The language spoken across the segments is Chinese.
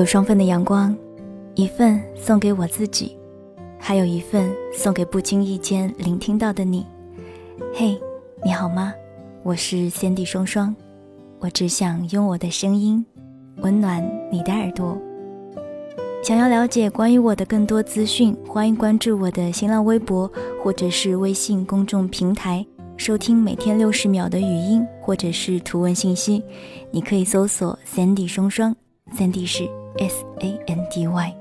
有双份的阳光，一份送给我自己，还有一份送给不经意间聆听到的你。嘿，你好吗？我是先帝双双，我只想用我的声音温暖你的耳朵。想要了解关于我的更多资讯，欢迎关注我的新浪微博或者是微信公众平台，收听每天六十秒的语音或者是图文信息。你可以搜索 Sandy 双双三 D 是 S A N D Y。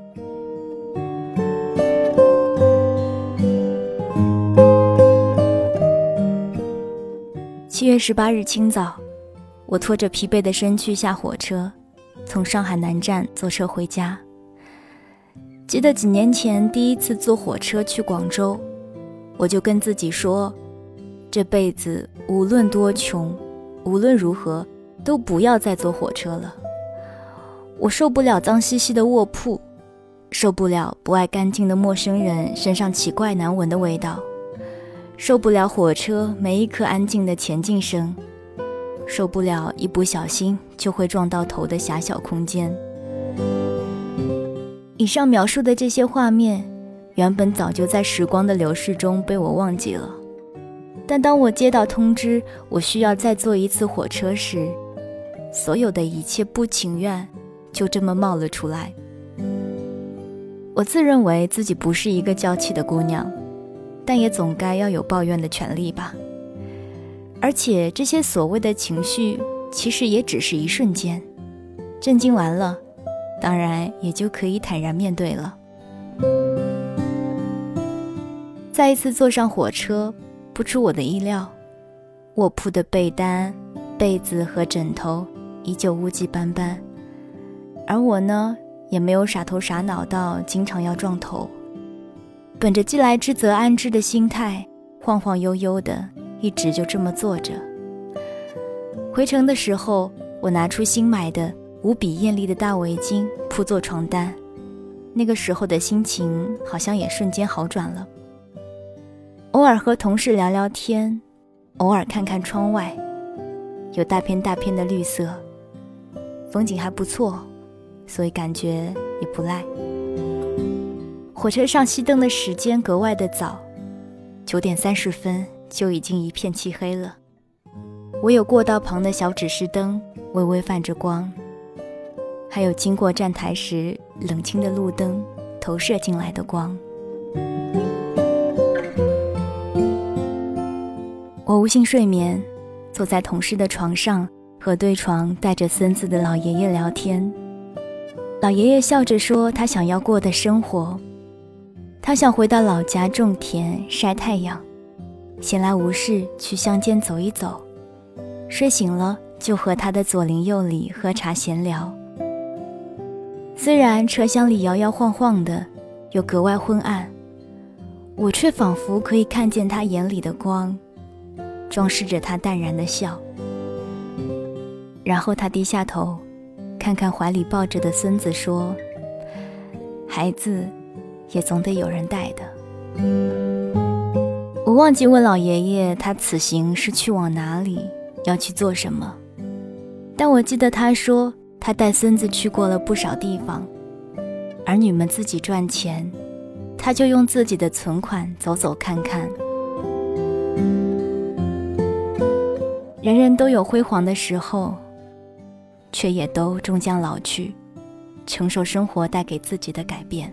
七月十八日清早，我拖着疲惫的身躯下火车，从上海南站坐车回家。记得几年前第一次坐火车去广州，我就跟自己说，这辈子无论多穷，无论如何都不要再坐火车了。我受不了脏兮兮的卧铺，受不了不爱干净的陌生人身上奇怪难闻的味道，受不了火车每一刻安静的前进声，受不了一不小心就会撞到头的狭小空间。以上描述的这些画面，原本早就在时光的流逝中被我忘记了。但当我接到通知，我需要再坐一次火车时，所有的一切不情愿就这么冒了出来。我自认为自己不是一个娇气的姑娘，但也总该要有抱怨的权利吧。而且这些所谓的情绪，其实也只是一瞬间，震惊完了。当然，也就可以坦然面对了。再一次坐上火车，不出我的意料，卧铺的被单、被子和枕头依旧污迹斑斑，而我呢，也没有傻头傻脑到经常要撞头。本着既来之则安之的心态，晃晃悠悠的，一直就这么坐着。回程的时候，我拿出新买的。无比艳丽的大围巾铺做床单，那个时候的心情好像也瞬间好转了。偶尔和同事聊聊天，偶尔看看窗外，有大片大片的绿色，风景还不错，所以感觉也不赖。火车上熄灯的时间格外的早，九点三十分就已经一片漆黑了，唯有过道旁的小指示灯微微泛着光。还有经过站台时冷清的路灯投射进来的光。我无心睡眠，坐在同事的床上和对床带着孙子的老爷爷聊天。老爷爷笑着说：“他想要过的生活，他想回到老家种田晒太阳，闲来无事去乡间走一走，睡醒了就和他的左邻右里喝茶闲聊。”虽然车厢里摇摇晃晃的，又格外昏暗，我却仿佛可以看见他眼里的光，装饰着他淡然的笑。然后他低下头，看看怀里抱着的孙子，说：“孩子，也总得有人带的。”我忘记问老爷爷，他此行是去往哪里，要去做什么，但我记得他说。他带孙子去过了不少地方，儿女们自己赚钱，他就用自己的存款走走看看。人人都有辉煌的时候，却也都终将老去，承受生活带给自己的改变。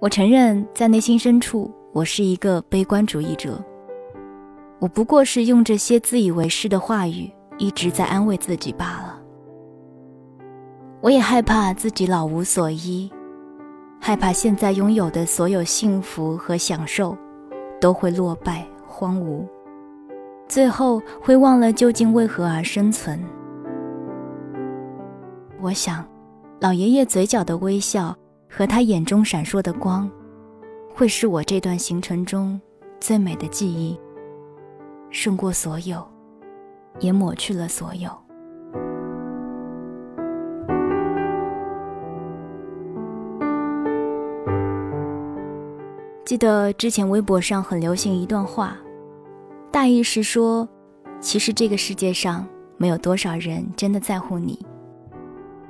我承认，在内心深处，我是一个悲观主义者。我不过是用这些自以为是的话语，一直在安慰自己罢了。我也害怕自己老无所依，害怕现在拥有的所有幸福和享受都会落败荒芜，最后会忘了究竟为何而生存。我想，老爷爷嘴角的微笑和他眼中闪烁的光，会是我这段行程中最美的记忆，胜过所有，也抹去了所有。记得之前微博上很流行一段话，大意是说，其实这个世界上没有多少人真的在乎你，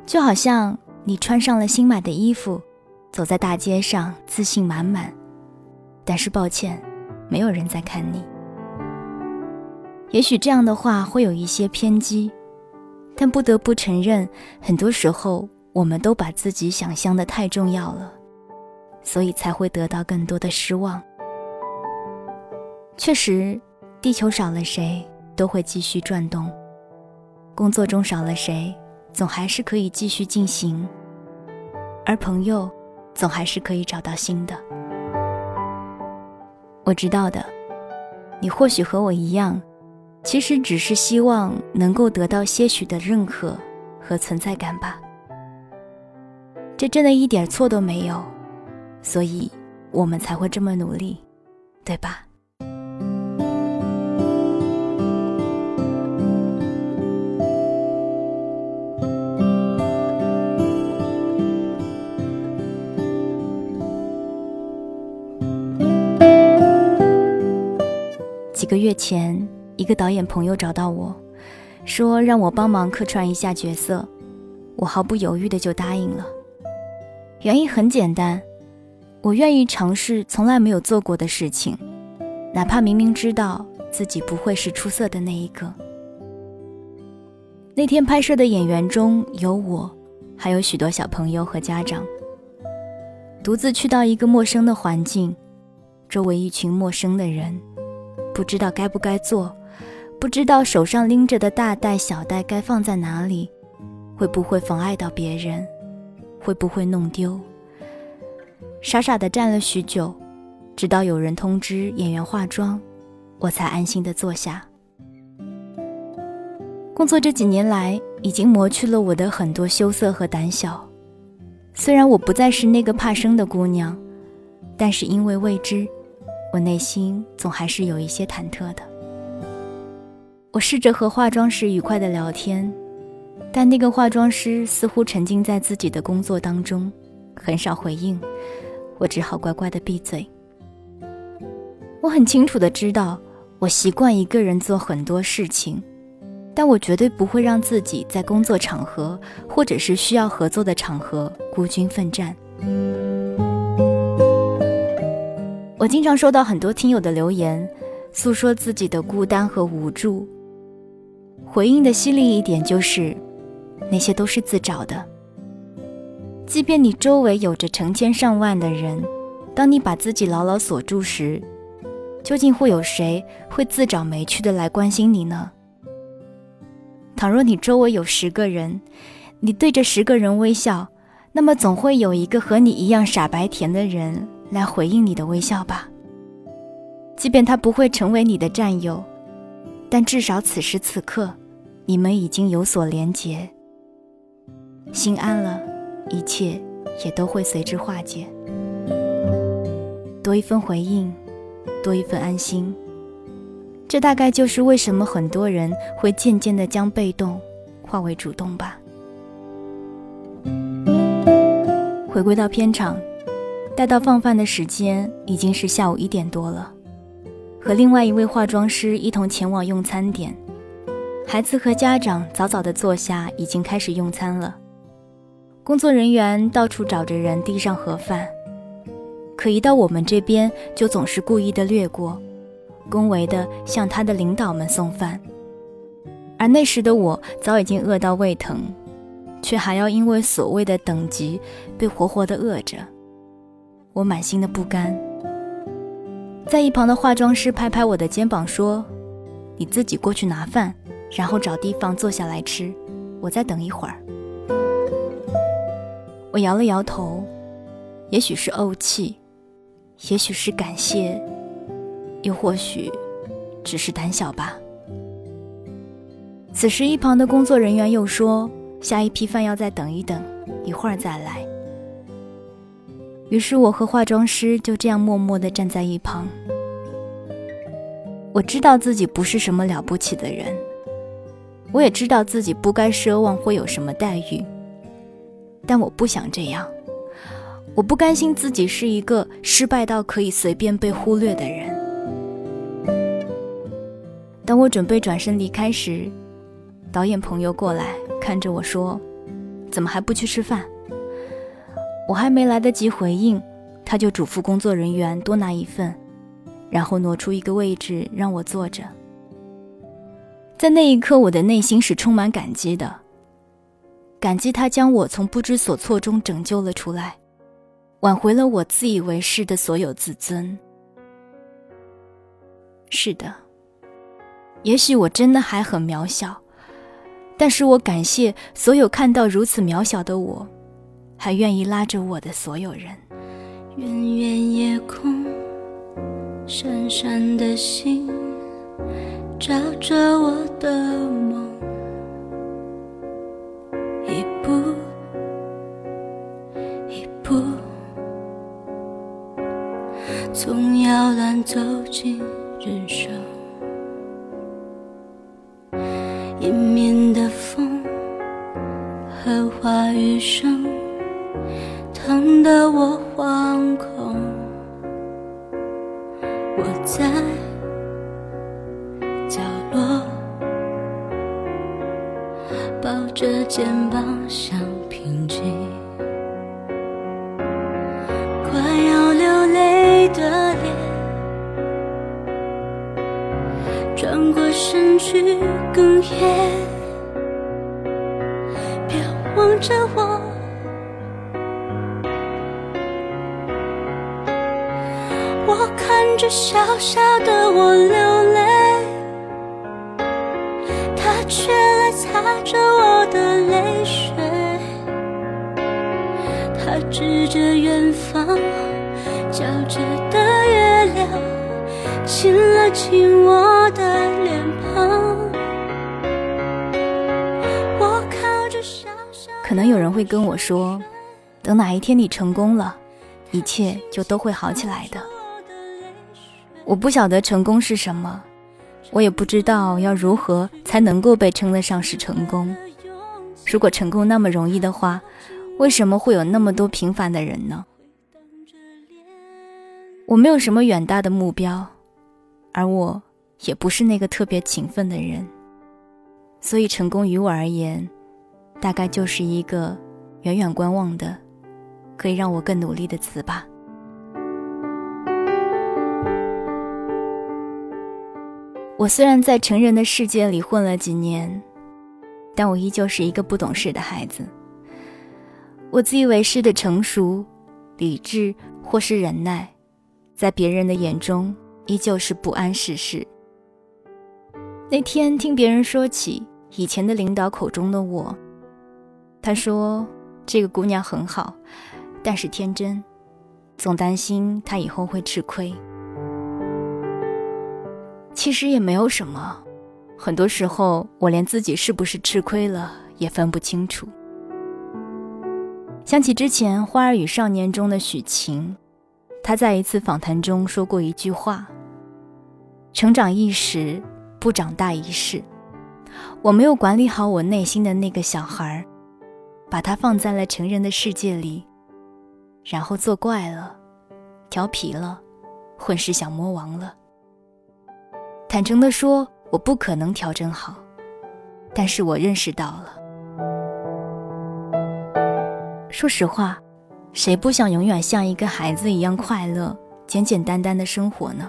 就好像你穿上了新买的衣服，走在大街上自信满满，但是抱歉，没有人在看你。也许这样的话会有一些偏激，但不得不承认，很多时候我们都把自己想象的太重要了，所以才会得到更多的失望。确实，地球少了谁都会继续转动，工作中少了谁，总还是可以继续进行，而朋友，总还是可以找到新的。我知道的，你或许和我一样。其实只是希望能够得到些许的认可和存在感吧，这真的一点错都没有，所以我们才会这么努力，对吧？个月前。一个导演朋友找到我，说让我帮忙客串一下角色，我毫不犹豫的就答应了。原因很简单，我愿意尝试从来没有做过的事情，哪怕明明知道自己不会是出色的那一个。那天拍摄的演员中有我，还有许多小朋友和家长。独自去到一个陌生的环境，周围一群陌生的人，不知道该不该做。不知道手上拎着的大袋小袋该放在哪里，会不会妨碍到别人？会不会弄丢？傻傻的站了许久，直到有人通知演员化妆，我才安心的坐下。工作这几年来，已经磨去了我的很多羞涩和胆小。虽然我不再是那个怕生的姑娘，但是因为未知，我内心总还是有一些忐忑的。我试着和化妆师愉快的聊天，但那个化妆师似乎沉浸在自己的工作当中，很少回应。我只好乖乖的闭嘴。我很清楚的知道，我习惯一个人做很多事情，但我绝对不会让自己在工作场合或者是需要合作的场合孤军奋战。我经常收到很多听友的留言，诉说自己的孤单和无助。回应的犀利一点就是，那些都是自找的。即便你周围有着成千上万的人，当你把自己牢牢锁住时，究竟会有谁会自找没趣的来关心你呢？倘若你周围有十个人，你对着十个人微笑，那么总会有一个和你一样傻白甜的人来回应你的微笑吧。即便他不会成为你的战友，但至少此时此刻。你们已经有所连结，心安了，一切也都会随之化解。多一份回应，多一份安心，这大概就是为什么很多人会渐渐的将被动化为主动吧。回归到片场，待到放饭的时间已经是下午一点多了，和另外一位化妆师一同前往用餐点。孩子和家长早早的坐下，已经开始用餐了。工作人员到处找着人递上盒饭，可一到我们这边，就总是故意的略过，恭维的向他的领导们送饭。而那时的我早已经饿到胃疼，却还要因为所谓的等级被活活的饿着，我满心的不甘。在一旁的化妆师拍拍我的肩膀说：“你自己过去拿饭。”然后找地方坐下来吃，我再等一会儿。我摇了摇头，也许是怄气，也许是感谢，又或许只是胆小吧。此时，一旁的工作人员又说：“下一批饭要再等一等，一会儿再来。”于是，我和化妆师就这样默默地站在一旁。我知道自己不是什么了不起的人。我也知道自己不该奢望会有什么待遇，但我不想这样。我不甘心自己是一个失败到可以随便被忽略的人。当我准备转身离开时，导演朋友过来看着我说：“怎么还不去吃饭？我还没来得及回应，他就嘱咐工作人员多拿一份，然后挪出一个位置让我坐着。在那一刻，我的内心是充满感激的，感激他将我从不知所措中拯救了出来，挽回了我自以为是的所有自尊。是的，也许我真的还很渺小，但是我感谢所有看到如此渺小的我，还愿意拉着我的所有人。远远夜空，闪闪的星。照着我的梦，着肩膀想平静，快要流泪的脸，转过身去哽咽。别望着我，我看着小小的我流他指着远方皎洁的月亮，亲了亲我的脸庞。我靠着小小可能有人会跟我说，等哪一天你成功了，一切就都会好起来的。我不晓得成功是什么，我也不知道要如何才能够被称得上是成功。如果成功那么容易的话，为什么会有那么多平凡的人呢？我没有什么远大的目标，而我也不是那个特别勤奋的人，所以成功于我而言，大概就是一个远远观望的，可以让我更努力的词吧。我虽然在成人的世界里混了几年。但我依旧是一个不懂事的孩子。我自以为是的成熟、理智或是忍耐，在别人的眼中依旧是不谙世事。那天听别人说起以前的领导口中的我，他说这个姑娘很好，但是天真，总担心她以后会吃亏。其实也没有什么。很多时候，我连自己是不是吃亏了也分不清楚。想起之前《花儿与少年》中的许晴，她在一次访谈中说过一句话：“成长一时，不长大一世。”我没有管理好我内心的那个小孩，把他放在了成人的世界里，然后作怪了，调皮了，混世小魔王了。坦诚地说。我不可能调整好，但是我认识到了。说实话，谁不想永远像一个孩子一样快乐、简简单单的生活呢？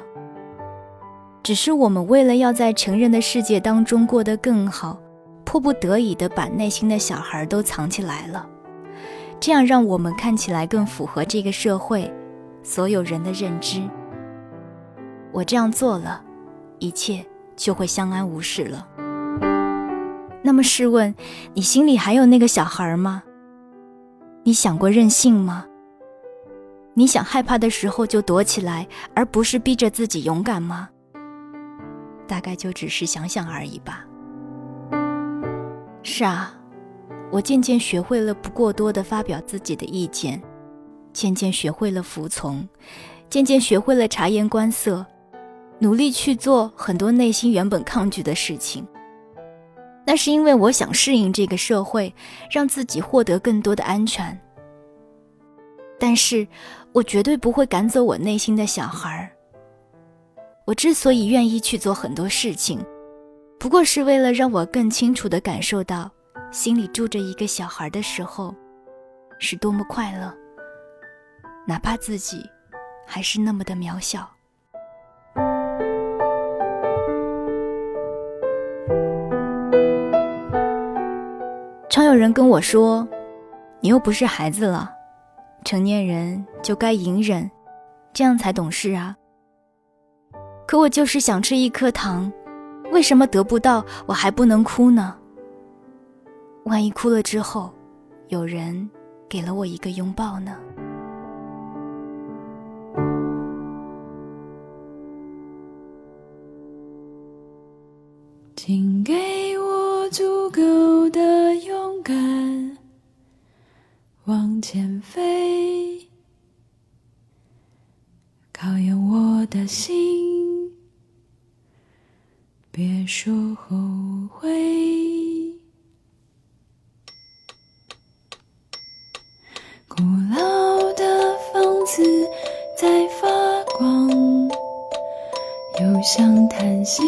只是我们为了要在成人的世界当中过得更好，迫不得已的把内心的小孩都藏起来了，这样让我们看起来更符合这个社会所有人的认知。我这样做了，一切。就会相安无事了。那么试问，你心里还有那个小孩吗？你想过任性吗？你想害怕的时候就躲起来，而不是逼着自己勇敢吗？大概就只是想想而已吧。是啊，我渐渐学会了不过多的发表自己的意见，渐渐学会了服从，渐渐学会了察言观色。努力去做很多内心原本抗拒的事情，那是因为我想适应这个社会，让自己获得更多的安全。但是，我绝对不会赶走我内心的小孩。我之所以愿意去做很多事情，不过是为了让我更清楚地感受到心里住着一个小孩的时候，是多么快乐，哪怕自己还是那么的渺小。常有人跟我说：“你又不是孩子了，成年人就该隐忍，这样才懂事啊。”可我就是想吃一颗糖，为什么得不到我还不能哭呢？万一哭了之后，有人给了我一个拥抱呢？请给我足够的往前飞，考验我的心，别说后悔。古老的房子在发光，又像叹息，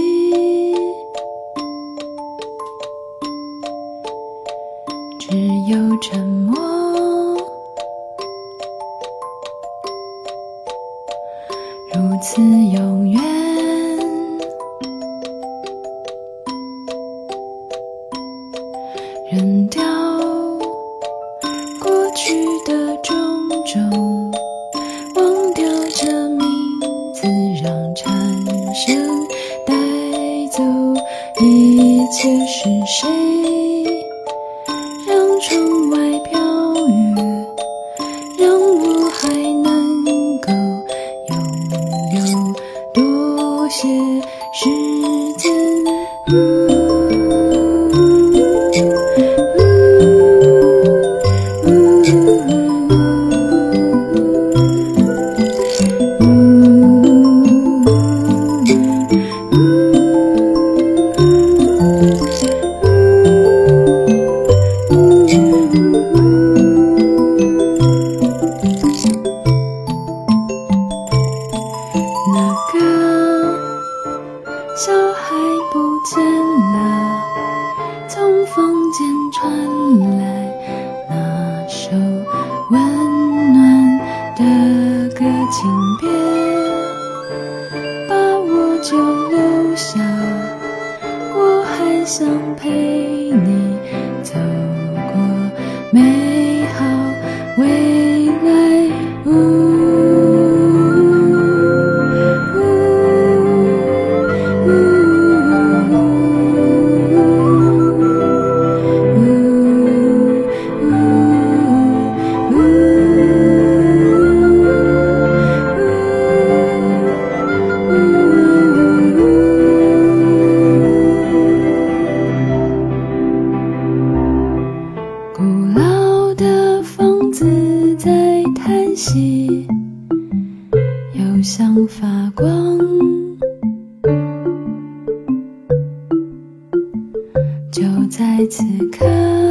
在此刻